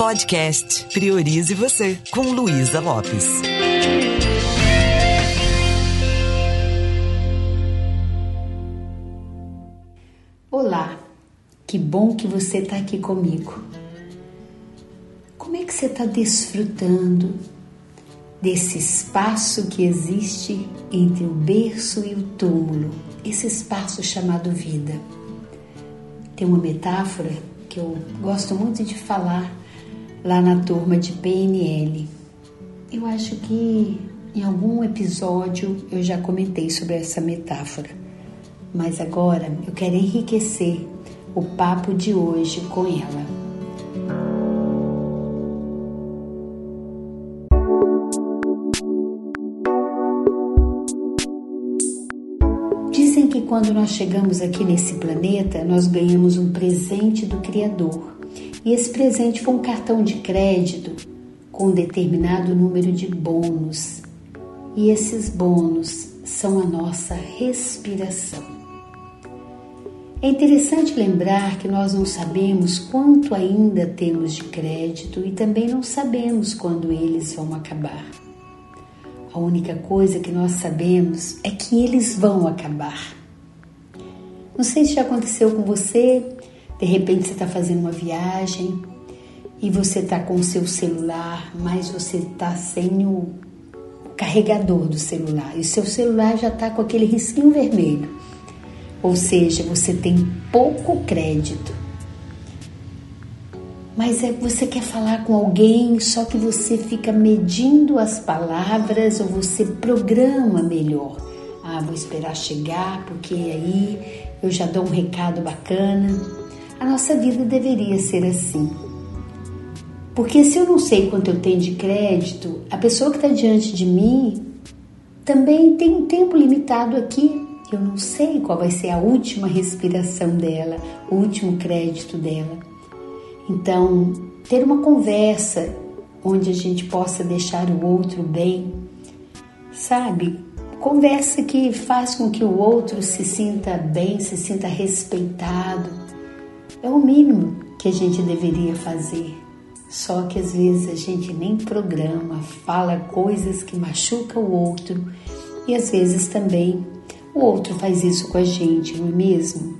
Podcast Priorize Você, com Luísa Lopes. Olá, que bom que você está aqui comigo. Como é que você está desfrutando desse espaço que existe entre o berço e o túmulo, esse espaço chamado vida? Tem uma metáfora que eu gosto muito de falar lá na turma de PNL. Eu acho que em algum episódio eu já comentei sobre essa metáfora, mas agora eu quero enriquecer o papo de hoje com ela. Dizem que quando nós chegamos aqui nesse planeta, nós ganhamos um presente do Criador. E esse presente foi um cartão de crédito com um determinado número de bônus. E esses bônus são a nossa respiração. É interessante lembrar que nós não sabemos quanto ainda temos de crédito e também não sabemos quando eles vão acabar. A única coisa que nós sabemos é que eles vão acabar. Não sei se já aconteceu com você, de repente você está fazendo uma viagem e você está com o seu celular, mas você está sem o carregador do celular e o seu celular já está com aquele risquinho vermelho. Ou seja, você tem pouco crédito mas é você quer falar com alguém, só que você fica medindo as palavras ou você programa melhor. Ah, vou esperar chegar, porque aí eu já dou um recado bacana. A nossa vida deveria ser assim. Porque se eu não sei quanto eu tenho de crédito, a pessoa que está diante de mim também tem um tempo limitado aqui. Eu não sei qual vai ser a última respiração dela, o último crédito dela. Então, ter uma conversa onde a gente possa deixar o outro bem, sabe? Conversa que faz com que o outro se sinta bem, se sinta respeitado. É o mínimo que a gente deveria fazer. Só que às vezes a gente nem programa, fala coisas que machucam o outro e às vezes também o outro faz isso com a gente, não é mesmo?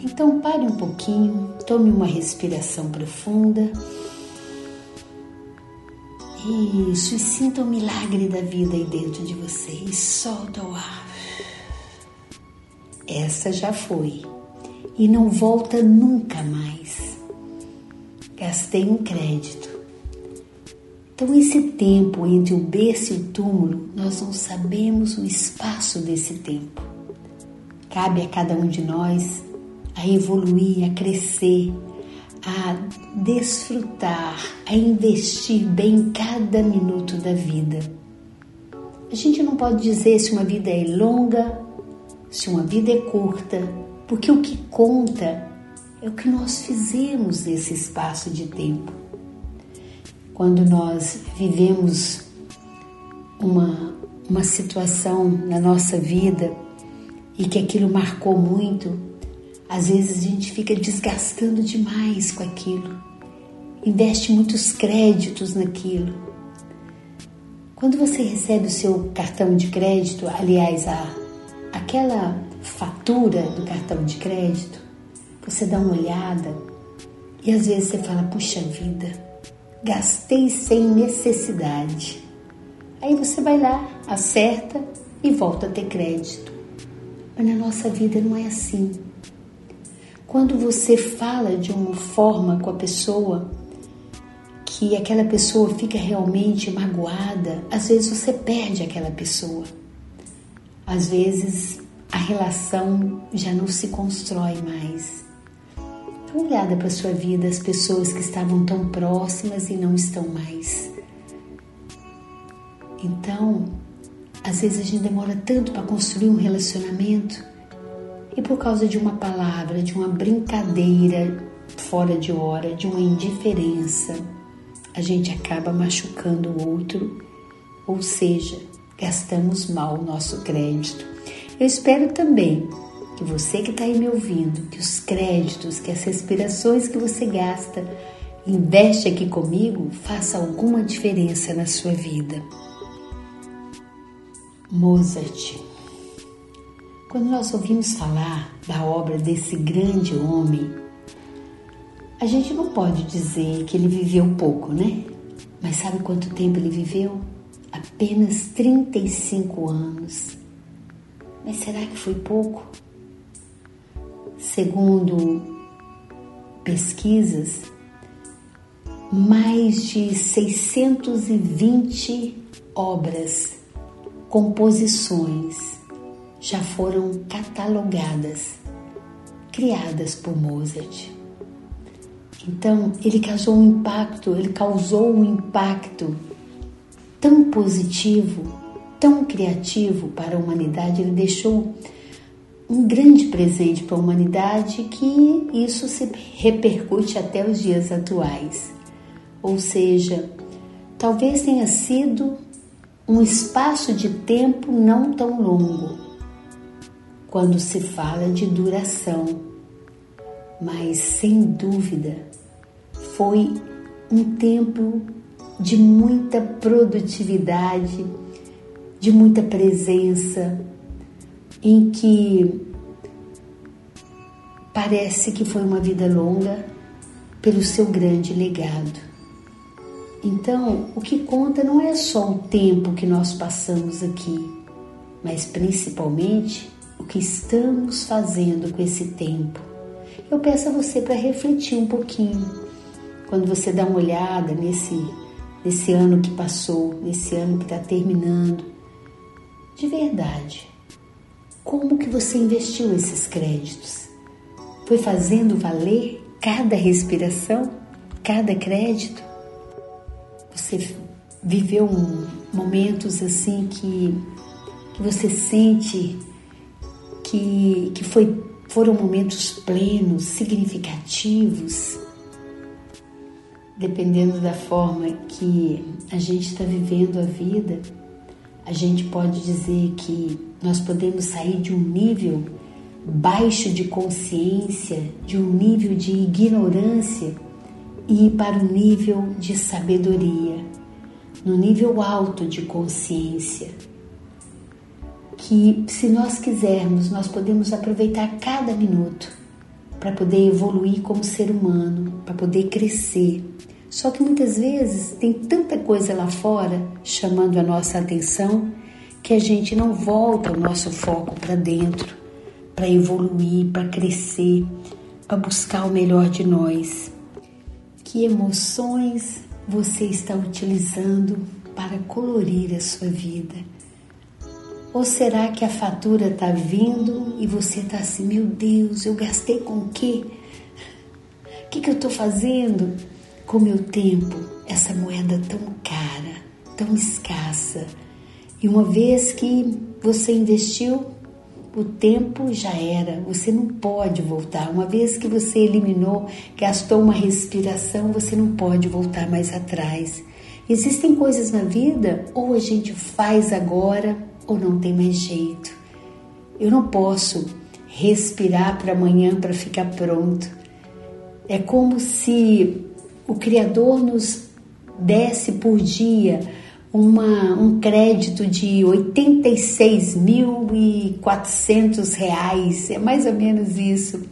Então pare um pouquinho, tome uma respiração profunda. Isso, e sinta o milagre da vida aí dentro de você e solta o ar. Essa já foi e não volta nunca mais. Gastei um crédito. Então, esse tempo entre o berço e o túmulo, nós não sabemos o espaço desse tempo. Cabe a cada um de nós a evoluir, a crescer, a desfrutar, a investir bem cada minuto da vida. A gente não pode dizer se uma vida é longa, se uma vida é curta, porque o que conta é o que nós fizemos nesse espaço de tempo. Quando nós vivemos uma, uma situação na nossa vida e que aquilo marcou muito, às vezes a gente fica desgastando demais com aquilo, investe muitos créditos naquilo. Quando você recebe o seu cartão de crédito, aliás, a, aquela fatura do cartão de crédito, você dá uma olhada e às vezes você fala: puxa vida, gastei sem necessidade. Aí você vai lá, acerta e volta a ter crédito. Mas na nossa vida não é assim. Quando você fala de uma forma com a pessoa que aquela pessoa fica realmente magoada, às vezes você perde aquela pessoa. Às vezes a relação já não se constrói mais. Dá uma olhada para a sua vida, as pessoas que estavam tão próximas e não estão mais. Então, às vezes a gente demora tanto para construir um relacionamento e por causa de uma palavra, de uma brincadeira fora de hora, de uma indiferença, a gente acaba machucando o outro, ou seja, gastamos mal o nosso crédito. Eu espero também que você que está aí me ouvindo, que os créditos, que as respirações que você gasta investe aqui comigo faça alguma diferença na sua vida. Mozart. Quando nós ouvimos falar da obra desse grande homem, a gente não pode dizer que ele viveu pouco, né? Mas sabe quanto tempo ele viveu? Apenas 35 anos. Mas será que foi pouco? Segundo pesquisas, mais de 620 obras, composições já foram catalogadas, criadas por Mozart. Então, ele causou um impacto, ele causou um impacto tão positivo, tão criativo para a humanidade, ele deixou um grande presente para a humanidade que isso se repercute até os dias atuais. Ou seja, talvez tenha sido um espaço de tempo não tão longo, quando se fala de duração, mas sem dúvida foi um tempo de muita produtividade, de muita presença, em que parece que foi uma vida longa pelo seu grande legado. Então, o que conta não é só o tempo que nós passamos aqui, mas principalmente o que estamos fazendo com esse tempo. Eu peço a você para refletir um pouquinho. Quando você dá uma olhada nesse, nesse ano que passou, nesse ano que está terminando, de verdade, como que você investiu esses créditos? Foi fazendo valer cada respiração, cada crédito? Você viveu um, momentos assim que, que você sente que, que foi, foram momentos plenos, significativos, dependendo da forma que a gente está vivendo a vida, a gente pode dizer que nós podemos sair de um nível baixo de consciência, de um nível de ignorância e ir para o nível de sabedoria, no nível alto de consciência. Que, se nós quisermos, nós podemos aproveitar cada minuto para poder evoluir como ser humano, para poder crescer. Só que muitas vezes tem tanta coisa lá fora chamando a nossa atenção que a gente não volta o nosso foco para dentro, para evoluir, para crescer, para buscar o melhor de nós. Que emoções você está utilizando para colorir a sua vida? Ou será que a fatura está vindo e você está assim, meu Deus, eu gastei com o quê? O que, que eu estou fazendo com meu tempo? Essa moeda tão cara, tão escassa. E uma vez que você investiu, o tempo já era, você não pode voltar. Uma vez que você eliminou, gastou uma respiração, você não pode voltar mais atrás. Existem coisas na vida, ou a gente faz agora, ou não tem mais jeito. Eu não posso respirar para amanhã para ficar pronto. É como se o Criador nos desse por dia uma, um crédito de 86.400 reais, é mais ou menos isso,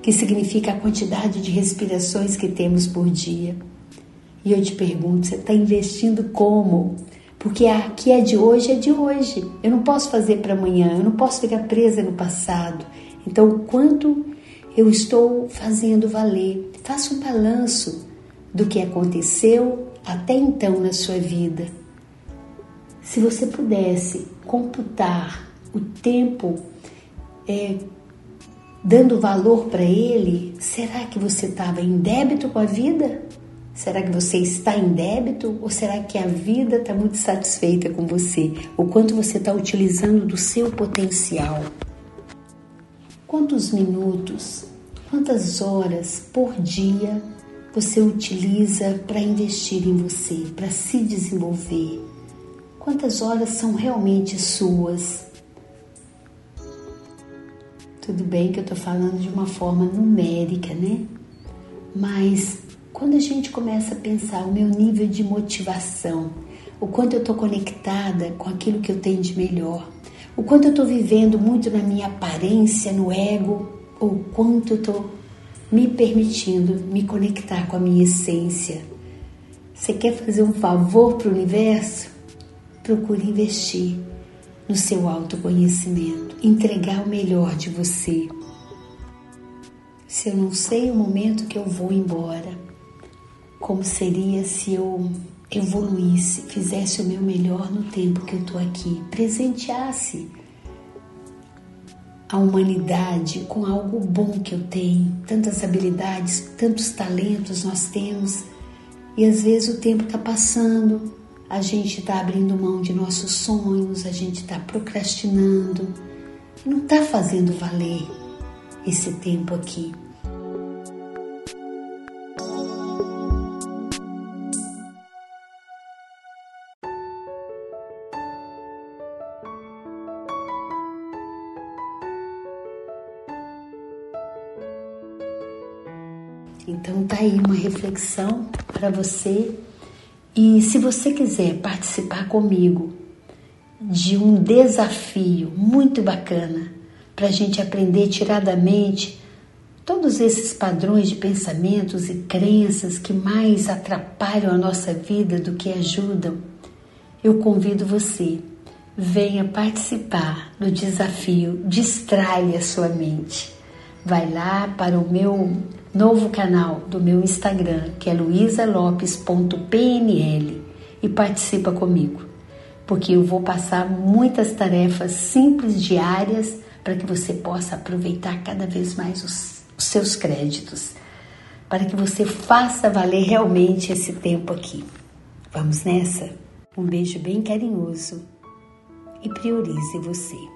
que significa a quantidade de respirações que temos por dia. E eu te pergunto, você está investindo como? Porque a que é de hoje é de hoje. Eu não posso fazer para amanhã, eu não posso ficar presa no passado. Então, quanto eu estou fazendo valer? Faça um balanço do que aconteceu até então na sua vida se você pudesse computar o tempo é, dando valor para ele, será que você estava em débito com a vida? Será que você está em débito ou será que a vida está muito satisfeita com você? O quanto você está utilizando do seu potencial? Quantos minutos, quantas horas por dia você utiliza para investir em você, para se desenvolver, Quantas horas são realmente suas? Tudo bem que eu estou falando de uma forma numérica, né? Mas Quando a gente começa a pensar o meu nível de motivação, o quanto eu estou conectada com aquilo que eu tenho de melhor, o quanto eu estou vivendo muito na minha aparência, no ego, ou quanto eu estou me permitindo me conectar com a minha essência. Você quer fazer um favor para o universo? Procure investir no seu autoconhecimento, entregar o melhor de você. Se eu não sei o momento que eu vou embora, como seria se eu evoluísse, fizesse o meu melhor no tempo que eu estou aqui, presenteasse a humanidade com algo bom que eu tenho, tantas habilidades, tantos talentos nós temos, e às vezes o tempo está passando, a gente está abrindo mão de nossos sonhos, a gente está procrastinando, não está fazendo valer esse tempo aqui. Então tá aí uma reflexão para você. E se você quiser participar comigo de um desafio muito bacana para a gente aprender tiradamente todos esses padrões de pensamentos e crenças que mais atrapalham a nossa vida do que ajudam, eu convido você. Venha participar do desafio Distrai a sua mente. Vai lá para o meu novo canal do meu Instagram, que é luisalopes.pnl e participa comigo, porque eu vou passar muitas tarefas simples diárias para que você possa aproveitar cada vez mais os, os seus créditos, para que você faça valer realmente esse tempo aqui. Vamos nessa? Um beijo bem carinhoso e priorize você.